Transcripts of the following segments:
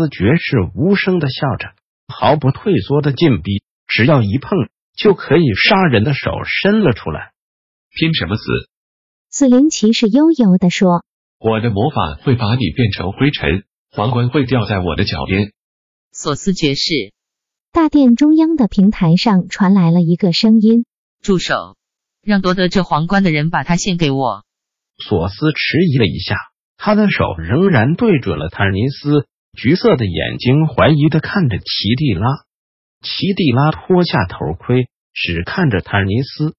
斯爵士无声的笑着，毫不退缩的进逼，只要一碰就可以杀人的手伸了出来。拼什么死？死灵骑士悠悠的说：“我的魔法会把你变成灰尘，皇冠会掉在我的脚边。”索斯爵士，大殿中央的平台上传来了一个声音：“住手！让夺得这皇冠的人把它献给我。”索斯迟疑了一下，他的手仍然对准了坦尼斯。橘色的眼睛怀疑的看着奇蒂拉，奇蒂拉脱下头盔，只看着坦尼斯。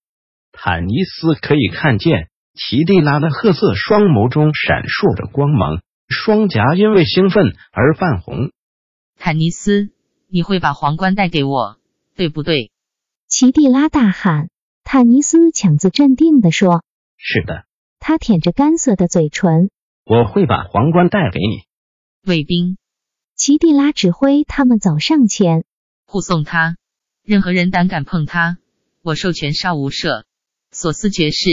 坦尼斯可以看见奇蒂拉的褐色双眸中闪烁着光芒，双颊因为兴奋而泛红。坦尼斯，你会把皇冠带给我，对不对？奇蒂拉大喊。坦尼斯强自镇定的说：“是的。”他舔着干涩的嘴唇：“我会把皇冠带给你。”卫兵。奇蒂拉指挥他们走上前，护送他。任何人胆敢碰他，我授权杀无赦。索斯爵士，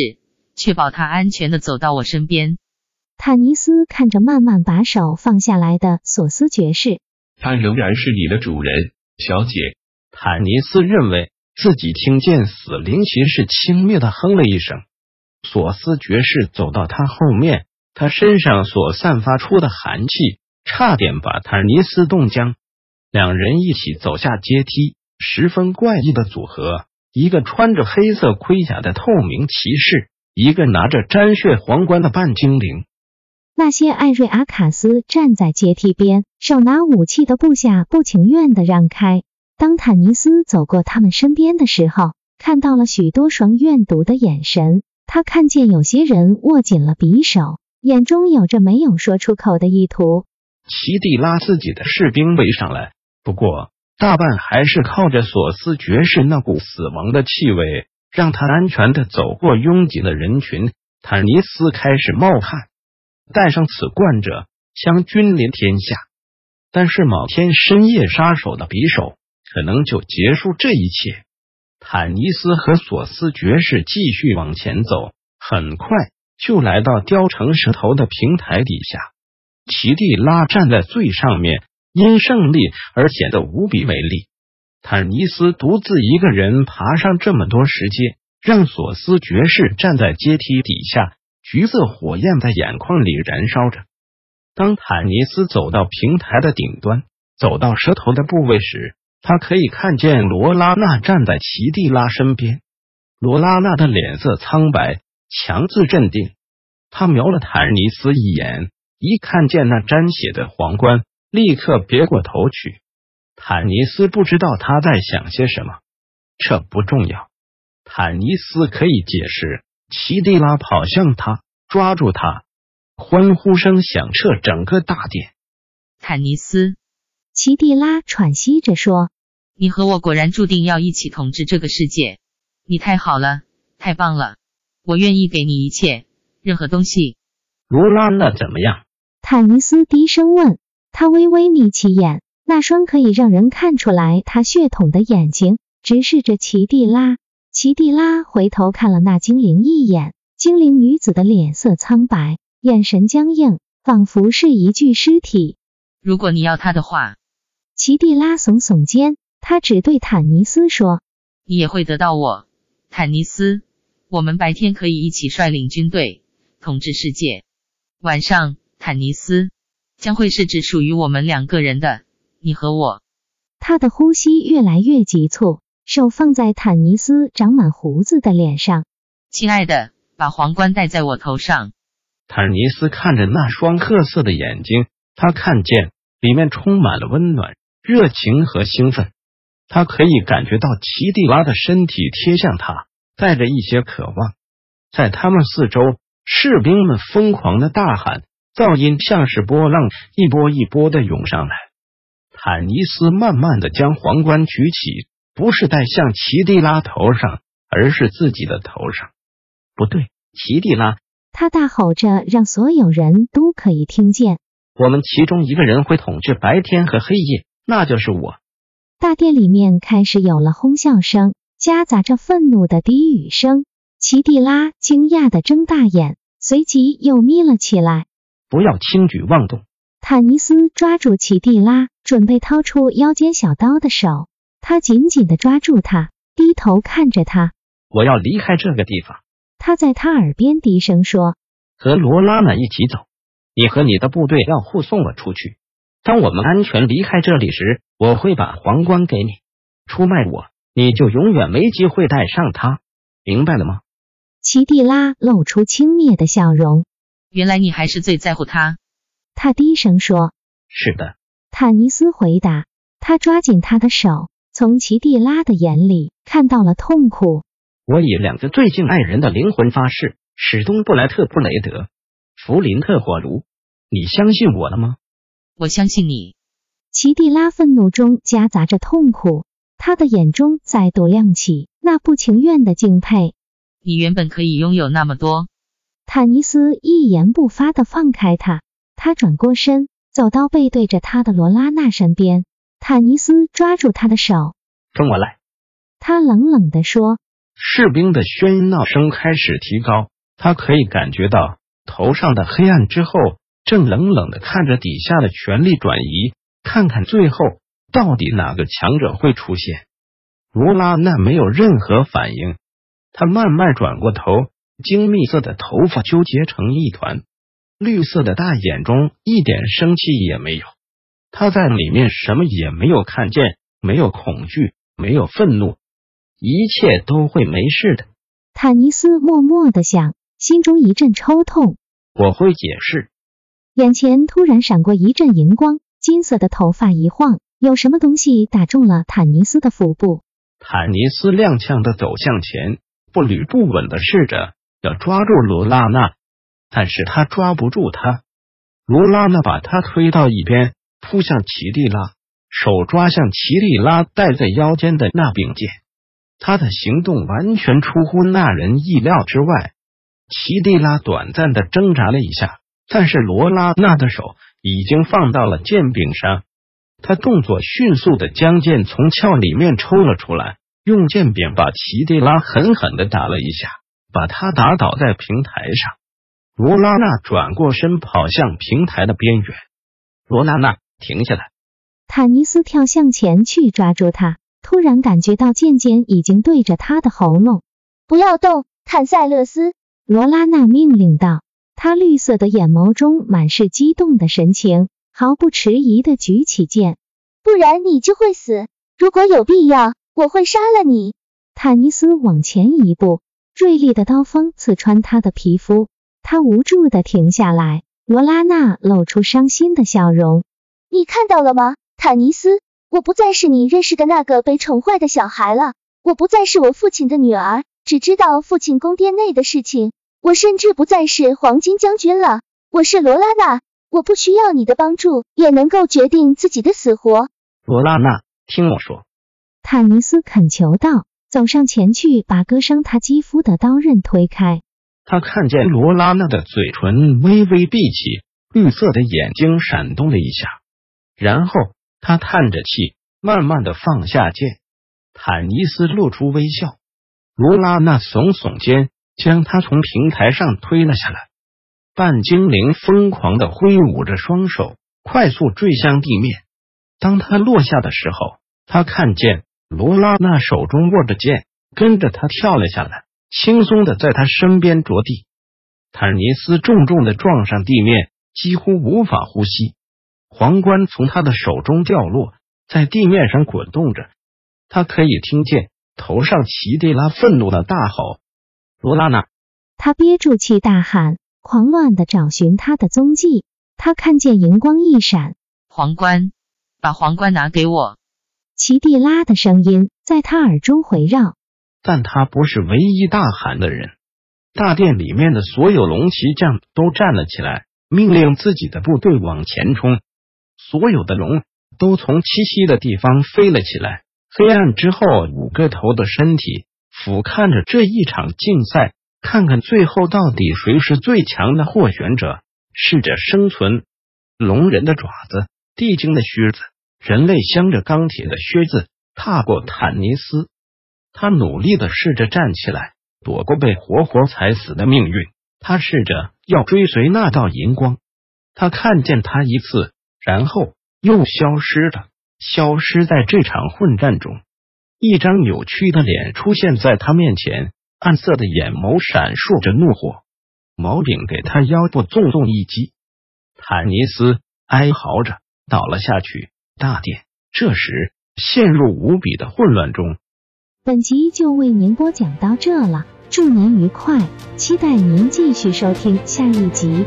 确保他安全的走到我身边。坦尼斯看着慢慢把手放下来的索斯爵士，他仍然是你的主人，小姐。坦尼斯认为自己听见死灵骑士轻蔑的哼了一声。索斯爵士走到他后面，他身上所散发出的寒气。差点把坦尼斯冻僵。两人一起走下阶梯，十分怪异的组合：一个穿着黑色盔甲的透明骑士，一个拿着沾血皇冠的半精灵。那些艾瑞阿卡斯站在阶梯边，手拿武器的部下不情愿的让开。当坦尼斯走过他们身边的时候，看到了许多双怨毒的眼神。他看见有些人握紧了匕首，眼中有着没有说出口的意图。齐蒂拉自己的士兵围上来，不过大半还是靠着索斯爵士那股死亡的气味，让他安全的走过拥挤的人群。坦尼斯开始冒汗，带上此冠者将君临天下。但是某天深夜杀手的匕首可能就结束这一切。坦尼斯和索斯爵士继续往前走，很快就来到雕成石头的平台底下。奇蒂拉站在最上面，因胜利而显得无比美丽。坦尼斯独自一个人爬上这么多石阶，让索斯爵士站在阶梯底下。橘色火焰在眼眶里燃烧着。当坦尼斯走到平台的顶端，走到舌头的部位时，他可以看见罗拉娜站在奇蒂拉身边。罗拉娜的脸色苍白，强自镇定。他瞄了坦尼斯一眼。一看见那沾血的皇冠，立刻别过头去。坦尼斯不知道他在想些什么，这不重要。坦尼斯可以解释。奇蒂拉跑向他，抓住他，欢呼声响彻整个大殿。坦尼斯，奇蒂拉喘息着说：“你和我果然注定要一起统治这个世界。你太好了，太棒了，我愿意给你一切，任何东西。”罗拉那怎么样？坦尼斯低声问他，微微眯起眼，那双可以让人看出来他血统的眼睛直视着奇蒂拉。奇蒂拉回头看了那精灵一眼，精灵女子的脸色苍白，眼神僵硬，仿佛是一具尸体。如果你要他的话，奇蒂拉耸耸肩，他只对坦尼斯说：“你也会得到我，坦尼斯。我们白天可以一起率领军队统治世界，晚上。”坦尼斯将会是只属于我们两个人的，你和我。他的呼吸越来越急促，手放在坦尼斯长满胡子的脸上。亲爱的，把皇冠戴在我头上。坦尼斯看着那双褐色的眼睛，他看见里面充满了温暖、热情和兴奋。他可以感觉到奇蒂拉的身体贴向他，带着一些渴望。在他们四周，士兵们疯狂的大喊。噪音像是波浪，一波一波的涌上来。坦尼斯慢慢的将皇冠举起，不是戴向奇蒂拉头上，而是自己的头上。不对，奇蒂拉！他大吼着，让所有人都可以听见。我们其中一个人会统治白天和黑夜，那就是我。大殿里面开始有了哄笑声，夹杂着愤怒的低语声。奇蒂拉惊讶的睁大眼，随即又眯了起来。不要轻举妄动！坦尼斯抓住奇蒂拉，准备掏出腰间小刀的手，他紧紧的抓住他，低头看着他。我要离开这个地方。他在他耳边低声说：“和罗拉娜一起走。你和你的部队要护送我出去。当我们安全离开这里时，我会把皇冠给你。出卖我，你就永远没机会戴上它。明白了吗？”奇蒂拉露出轻蔑的笑容。原来你还是最在乎他。他低声说：“是的。”坦尼斯回答。他抓紧他的手，从奇蒂拉的眼里看到了痛苦。我以两个最敬爱人的灵魂发誓，史东布莱特布雷德，弗林特火炉，你相信我了吗？我相信你。奇蒂拉愤怒中夹杂着痛苦，他的眼中再度亮起那不情愿的敬佩。你原本可以拥有那么多。坦尼斯一言不发的放开他，他转过身，走到背对着他的罗拉娜身边。坦尼斯抓住他的手，跟我来。他冷冷的说。士兵的喧闹声开始提高，他可以感觉到头上的黑暗之后，正冷冷的看着底下的权力转移，看看最后到底哪个强者会出现。罗拉娜没有任何反应。他慢慢转过头，精密色的头发纠结成一团，绿色的大眼中一点生气也没有。他在里面什么也没有看见，没有恐惧，没有愤怒，一切都会没事的。坦尼斯默默的想，心中一阵抽痛。我会解释。眼前突然闪过一阵银光，金色的头发一晃，有什么东西打中了坦尼斯的腹部。坦尼斯踉跄的走向前。步履不稳的试着要抓住罗拉娜，但是他抓不住她。罗拉娜把他推到一边，扑向奇蒂拉，手抓向奇蒂拉戴在腰间的那柄剑。他的行动完全出乎那人意料之外。奇蒂拉短暂的挣扎了一下，但是罗拉娜的手已经放到了剑柄上。他动作迅速的将剑从鞘里面抽了出来。用剑柄把奇蒂拉狠狠的打了一下，把他打倒在平台上。罗拉娜转过身，跑向平台的边缘。罗拉娜，停下来！坦尼斯跳向前去抓住他，突然感觉到剑尖已经对着他的喉咙。不要动，坦塞勒斯！罗拉娜命令道。他绿色的眼眸中满是激动的神情，毫不迟疑的举起剑。不然你就会死。如果有必要。我会杀了你！坦尼斯往前一步，锐利的刀锋刺穿他的皮肤。他无助的停下来。罗拉娜露出伤心的笑容。你看到了吗，坦尼斯？我不再是你认识的那个被宠坏的小孩了。我不再是我父亲的女儿，只知道父亲宫殿内的事情。我甚至不再是黄金将军了。我是罗拉娜。我不需要你的帮助，也能够决定自己的死活。罗拉娜，听我说。坦尼斯恳求道，走上前去，把割伤他肌肤的刀刃推开。他看见罗拉娜的嘴唇微微闭起，绿色的眼睛闪动了一下，然后他叹着气，慢慢的放下剑。坦尼斯露出微笑。罗拉娜耸耸肩，将他从平台上推了下来。半精灵疯狂的挥舞着双手，快速坠向地面。当他落下的时候，他看见。罗拉娜手中握着剑，跟着他跳了下来，轻松的在他身边着地。坦尼斯重重的撞上地面，几乎无法呼吸。皇冠从他的手中掉落，在地面上滚动着。他可以听见头上奇蒂拉愤怒的大吼：“罗拉娜！”他憋住气大喊，狂乱的找寻他的踪迹。他看见银光一闪，皇冠，把皇冠拿给我。奇蒂拉的声音在他耳中回绕，但他不是唯一大喊的人。大殿里面的所有龙骑将都站了起来，命令自己的部队往前冲。所有的龙都从栖息的地方飞了起来。黑暗之后，五个头的身体俯瞰着这一场竞赛，看看最后到底谁是最强的获选者。试着生存，龙人的爪子，地精的靴子，人类镶着钢铁的靴子，踏过坦尼斯。他努力的试着站起来，躲过被活活踩死的命运。他试着要追随那道银光，他看见他一次，然后又消失了，消失在这场混战中。一张扭曲的脸出现在他面前，暗色的眼眸闪烁着怒火。毛柄给他腰部重重一击，坦尼斯哀嚎着倒了下去。大殿这时陷入无比的混乱中。本集就为您播讲到这了，祝您愉快，期待您继续收听下一集。